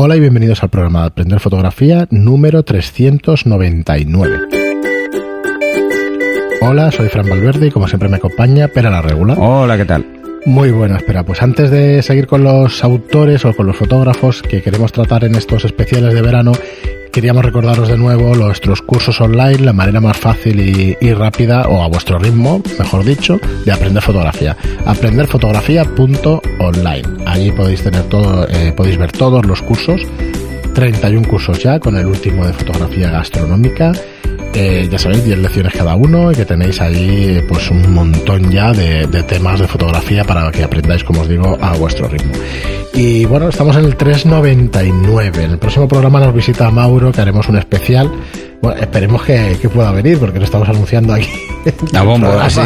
Hola y bienvenidos al programa de Aprender Fotografía número 399. Hola, soy Fran Valverde y como siempre me acompaña Pera la Regula. Hola, ¿qué tal? Muy buena, espera. Pues antes de seguir con los autores o con los fotógrafos que queremos tratar en estos especiales de verano, queríamos recordaros de nuevo nuestros cursos online, la manera más fácil y, rápida, o a vuestro ritmo, mejor dicho, de aprender fotografía. Aprenderfotografía.online. Allí podéis tener todo, eh, podéis ver todos los cursos. 31 cursos ya, con el último de fotografía gastronómica. Eh, ya sabéis, 10 lecciones cada uno y que tenéis ahí pues un montón ya de, temas de fotografía para que aprendáis, como os digo, a vuestro ritmo. Y bueno, estamos en el 399. En el próximo programa nos visita Mauro, que haremos un especial. Bueno, esperemos que, que pueda venir, porque lo estamos anunciando aquí. A bombo, así,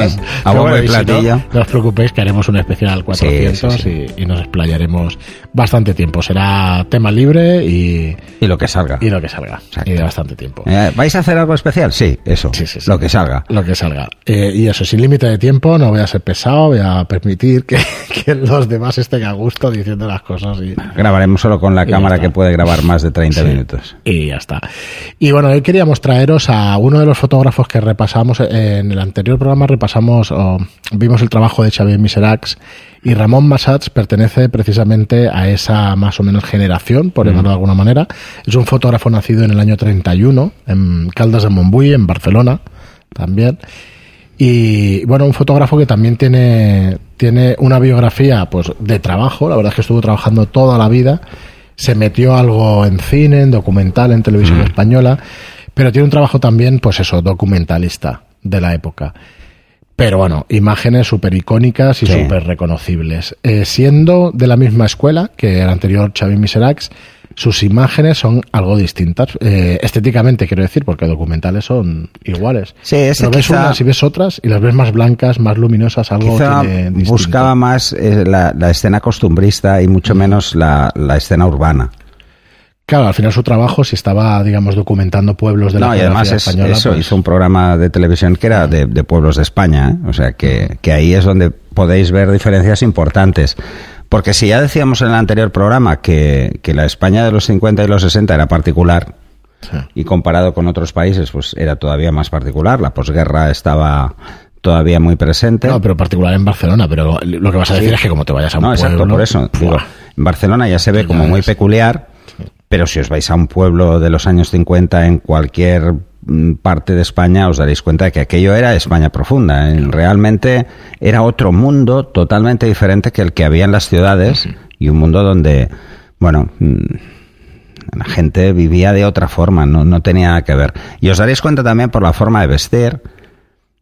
a bombo y platillo. Si no, no, os preocupéis que haremos un especial 400 sí, sí, sí. Y, y, nos explayaremos bastante tiempo. Será tema libre y... Y lo que salga. Y lo que salga. Exacto. Y de bastante tiempo. Eh, ¿Vais a hacer algo especial? Sí, eso. Lo que salga. Lo que salga. Eh, y eso, sin límite de tiempo, no voy a ser pesado, voy a permitir que, que, los demás estén a gusto diciendo las cosas. Y, Grabaremos solo con la cámara que puede grabar más de 30 minutos. Y ya está. Y bueno, hoy queríamos traeros a uno de los fotógrafos que repasamos en el anterior programa, repasamos, o vimos el trabajo de Xavier Miserax y Ramón Massats pertenece precisamente a esa más o menos generación, por llamarlo de alguna manera. Es un fotógrafo nacido en el año 31 en Caldas de Montbui, en Barcelona, también. Y bueno, un fotógrafo que también tiene, tiene una biografía pues de trabajo, la verdad es que estuvo trabajando toda la vida, se metió algo en cine, en documental, en televisión mm. española, pero tiene un trabajo también, pues eso, documentalista de la época. Pero bueno, imágenes súper icónicas y sí. súper reconocibles. Eh, siendo de la misma escuela que el anterior Xavi Miserax, sus imágenes son algo distintas. Eh, estéticamente, quiero decir, porque documentales son iguales. Sí, Pero ves quizá, unas y ves otras y las ves más blancas, más luminosas, algo tiene distinto. buscaba más eh, la, la, escena costumbrista y mucho menos la, la escena urbana. Claro, al final su trabajo si estaba, digamos, documentando pueblos de la no, y además es, española. Eso, pues... hizo un programa de televisión que era de, de pueblos de España, ¿eh? o sea que, que ahí es donde podéis ver diferencias importantes. Porque si ya decíamos en el anterior programa que, que la España de los 50 y los 60 era particular, sí. y comparado con otros países, pues era todavía más particular, la posguerra estaba todavía muy presente. No, pero particular en Barcelona, pero lo que vas a decir sí. es que como te vayas a un no, pueblo... exacto, por eso. Digo, en Barcelona ya se ve como muy peculiar, pero si os vais a un pueblo de los años 50 en cualquier mm, parte de España os daréis cuenta de que aquello era España profunda. ¿eh? Realmente era otro mundo totalmente diferente que el que había en las ciudades y un mundo donde, bueno, mm, la gente vivía de otra forma, no, no tenía nada que ver. Y os daréis cuenta también por la forma de vestir,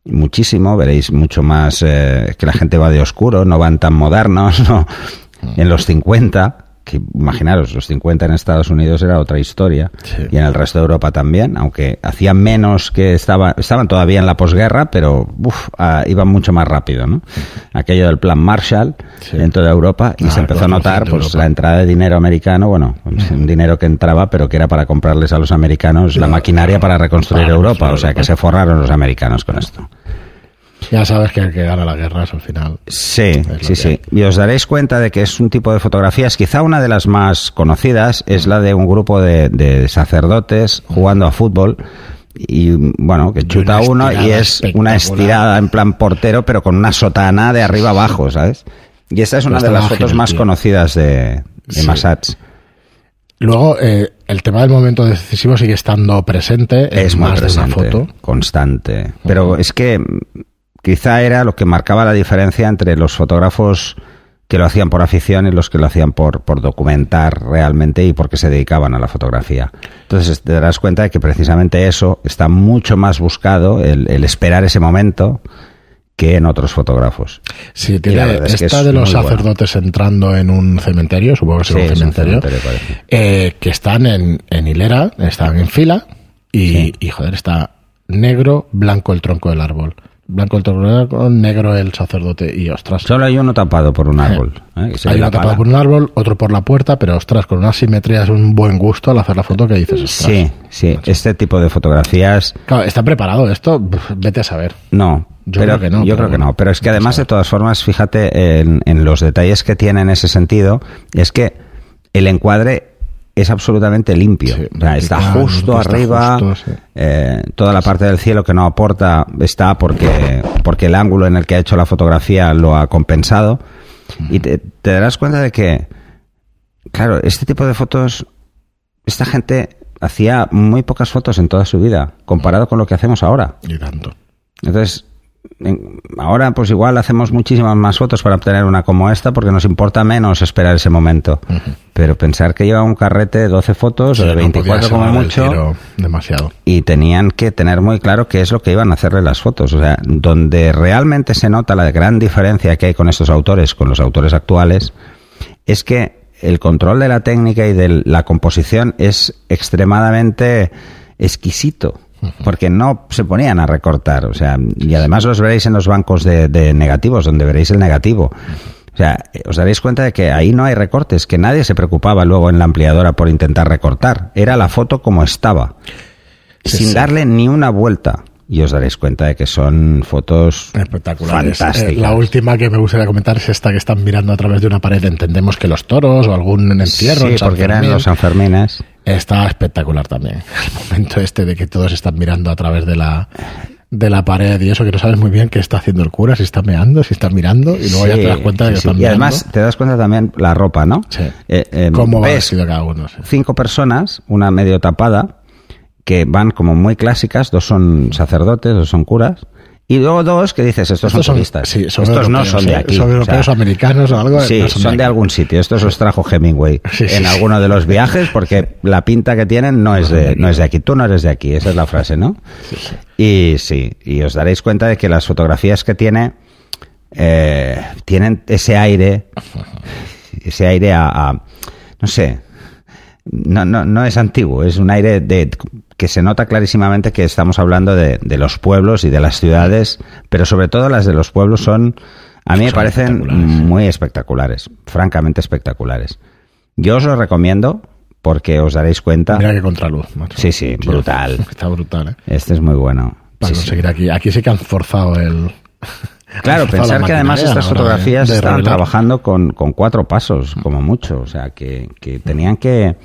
muchísimo, veréis mucho más eh, que la gente va de oscuro, no van tan modernos, ¿no? En los 50 que imaginaros, los 50 en Estados Unidos era otra historia sí. y en el resto de Europa también, aunque hacían menos que estaban, estaban todavía en la posguerra, pero uf, uh, iban mucho más rápido, ¿no? Aquello del plan Marshall sí. dentro de Europa y ah, se empezó a notar pues la entrada de dinero americano, bueno, un dinero que entraba, pero que era para comprarles a los americanos la maquinaria para reconstruir Europa, o sea que se forraron los americanos con esto. Ya sabes que el que gana la guerra es al final. Sí, sí, sí. Y os daréis cuenta de que es un tipo de fotografías, quizá una de las más conocidas es la de un grupo de, de sacerdotes jugando a fútbol y bueno, que chuta uno y es una estirada en plan portero, pero con una sotana de arriba abajo, ¿sabes? Y esta es una de las fotos más conocidas de, de. Luego, eh, el tema del momento decisivo sigue estando presente. Es más presente, de una foto. Constante. Pero uh -huh. es que quizá era lo que marcaba la diferencia entre los fotógrafos que lo hacían por afición y los que lo hacían por, por documentar realmente y porque se dedicaban a la fotografía. Entonces te darás cuenta de que precisamente eso está mucho más buscado, el, el esperar ese momento, que en otros fotógrafos. Sí, tiene esta es que de los sacerdotes bueno. entrando en un cementerio, supongo que es un cementerio, un cementerio eh, que están en, en, hilera, están en fila y, sí. y, joder, está negro, blanco el tronco del árbol blanco el tornero, negro el sacerdote y ostras. Solo hay uno tapado por un árbol. ¿eh? Hay uno tapado por un árbol, otro por la puerta, pero ostras, con una simetría es un buen gusto al hacer la foto que dices. Ostras, sí, sí, macho. este tipo de fotografías. Claro, está preparado esto, vete a saber. No. Yo pero, creo que no. Yo creo bueno, que no. Pero es que además, de todas formas, fíjate en, en los detalles que tiene en ese sentido, es que el encuadre es absolutamente limpio. Sí, O sea, está justo está arriba, justo, sí. eh, toda la parte del cielo que no aporta está porque, porque el ángulo en el que ha hecho la fotografía lo ha compensado. Y te, te darás cuenta de que, claro, este tipo de fotos, esta gente hacía muy pocas fotos en toda su vida, comparado con lo que hacemos ahora. Y tanto. Entonces, en- ahora pues igual hacemos muchísimas más fotos para obtener una como esta porque nos importa menos esperar ese momento. Pero pensar que lleva un carrete de 12 fotos o de Sí, no 24 podía como mucho demasiado. y tenían que tener muy claro qué es lo que iban a hacerle las fotos. O sea, donde realmente se nota la gran diferencia que hay con estos autores, con los autores actuales, es que el control de la técnica y de la composición es extremadamente exquisito. Porque no se ponían a recortar, o sea, y además los veréis en los bancos de, de negativos, donde veréis el negativo. O sea, eh, os daréis cuenta de que ahí no hay recortes, que nadie se preocupaba luego en la ampliadora por intentar recortar. Era la foto como estaba Sí, sin sí. darle ni una vuelta. Y os daréis cuenta de que son fotos Espectaculares. fantásticas. Eh, la última que me gustaría comentar es esta que están mirando a través de una pared. Entendemos que los toros o algún entierro. Sí, en porque eran los Sanfermines. Está espectacular también. El momento este de que todos están mirando a través de la de la pared y eso que no sabes muy bien qué está haciendo el cura, si está meando, si está mirando y luego ya te das cuenta de que sí, están Y mirando. además te das cuenta también la ropa, ¿no? Sí. Eh, eh, cómo va ves vestido cada uno. sí. cinco personas, una medio tapada, que van como muy clásicas, dos son sacerdotes, dos son curas, y luego dos que dices, estos, son turistas. sí, son estos no son de aquí. Son o sea, europeos o americanos o algo. Sí, no son de aquí. algún sitio. Estos los trajo Hemingway Sí, en alguno de los viajes porque la pinta que tienen no es de no es de aquí. Tú no eres de aquí. Esa es la frase, ¿no? Y sí, y os daréis cuenta de que las fotografías que tiene eh, tienen ese aire, ese aire a, a- no sé, no, no, no es antiguo, es un aire de que se nota clarísimamente que estamos hablando de, de los pueblos y de las ciudades, pero sobre todo las de los pueblos son, a mí me parecen espectaculares, sí. muy espectaculares, francamente espectaculares. Yo os lo recomiendo porque os daréis cuenta. Mira qué contraluz. macho. Sí, sí, brutal. Está brutal, ¿eh? Este es muy bueno. Para Sí, sí. conseguir aquí. Aquí sí que han forzado el. Claro, pensar que además estas de- fotografías de estaban revelar. trabajando con, con cuatro pasos, como mucho. O sea, que, que tenían que,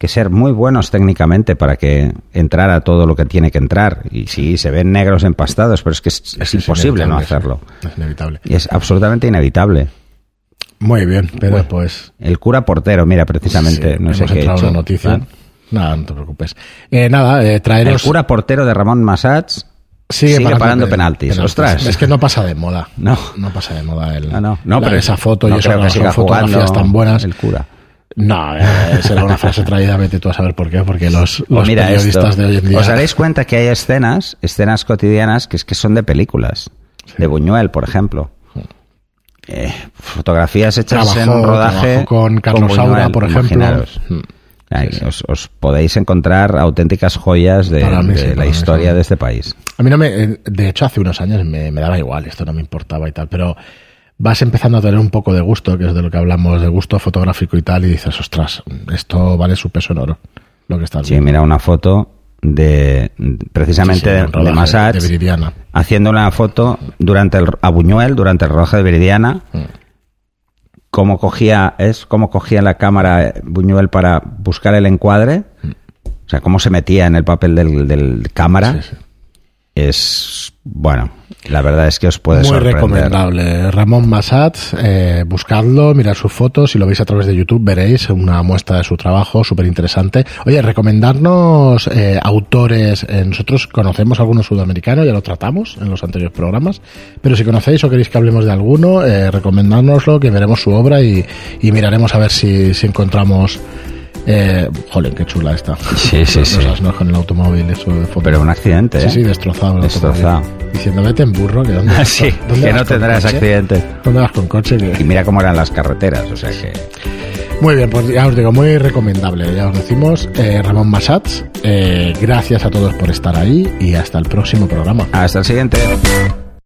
que ser muy buenos técnicamente para que entrara todo lo que tiene que entrar. Y sí, se ven negros empastados, pero es que es, es imposible no hacerlo. Es inevitable. Y es absolutamente inevitable. Muy bien, pero pues. El cura portero, mira, precisamente, sí, no sé qué he hecho. noticia. ¿verdad? Nada, no te preocupes. Eh, nada, eh, El traeros. cura portero de Ramón Massats sigue, parando penaltis. Ostras. Es que no pasa de moda. No. No pasa de moda el, No, no, no, la- pero esa foto no y eso siga fotografías tan buenas. El cura. No, eh, será una frase traída, vete tú a saber por qué, porque los, Pues los mira periodistas esto. de hoy en día. Os daréis cuenta que hay escenas, escenas cotidianas que es que son de películas. De Buñuel, por ejemplo. Eh, fotografías hechas en un Trabajó- rodaje trabajó con Carlos Buñuel, Saura, por ejemplo. imaginaros. Mm. Sí, sí. Os, os podéis encontrar auténticas joyas de, Para mí de sí, la mí historia de este país. A mí no me. eh, De hecho, hace unos años me, me daba igual, esto no me importaba y tal, pero vas empezando a tener un poco de gusto, que es de lo que hablamos, de gusto fotográfico y tal, y dices, ostras, esto vale su peso en oro, lo que estás Sí, viendo. mira una foto de precisamente Sí, sí, de- rodaje Massats de Viridiana. haciendo una foto durante el, a Buñuel durante el rodaje de Viridiana Mm. cómo cogía es cómo cogía la cámara eh, Buñuel para buscar el encuadre o sea cómo se metía en el papel del, del cámara Sí, sí. Es bueno la verdad es que os puede Muy sorprender recomendable. Ramón Massats, eh, buscadlo, mirad sus fotos, si lo veis a través de YouTube veréis una muestra de su trabajo, súper interesante. Oye, recomendarnos eh, autores, eh, nosotros conocemos algunos sudamericanos, ya lo tratamos en los anteriores programas, pero si conocéis o queréis que hablemos de alguno, eh, recomendárnoslo, que veremos su obra y, y miraremos a ver si, si encontramos... Eh, joder, qué chula esta. Sí, sí, sí. con el automóvil, eso de foto. pero un accidente Sí, ¿eh? sí, destrozado. el Destrozado. automóvil. Diciendo, vete en burro, que dónde sí ¿dónde que vas no tendrás coche? accidente ¿Dónde vas con coche? Que- y mira cómo eran las carreteras o sea que Muy bien, pues ya os digo, muy recomendable, ya os decimos. Eh, Ramón Massats, eh, gracias a todos por estar ahí y hasta el próximo programa. hasta el siguiente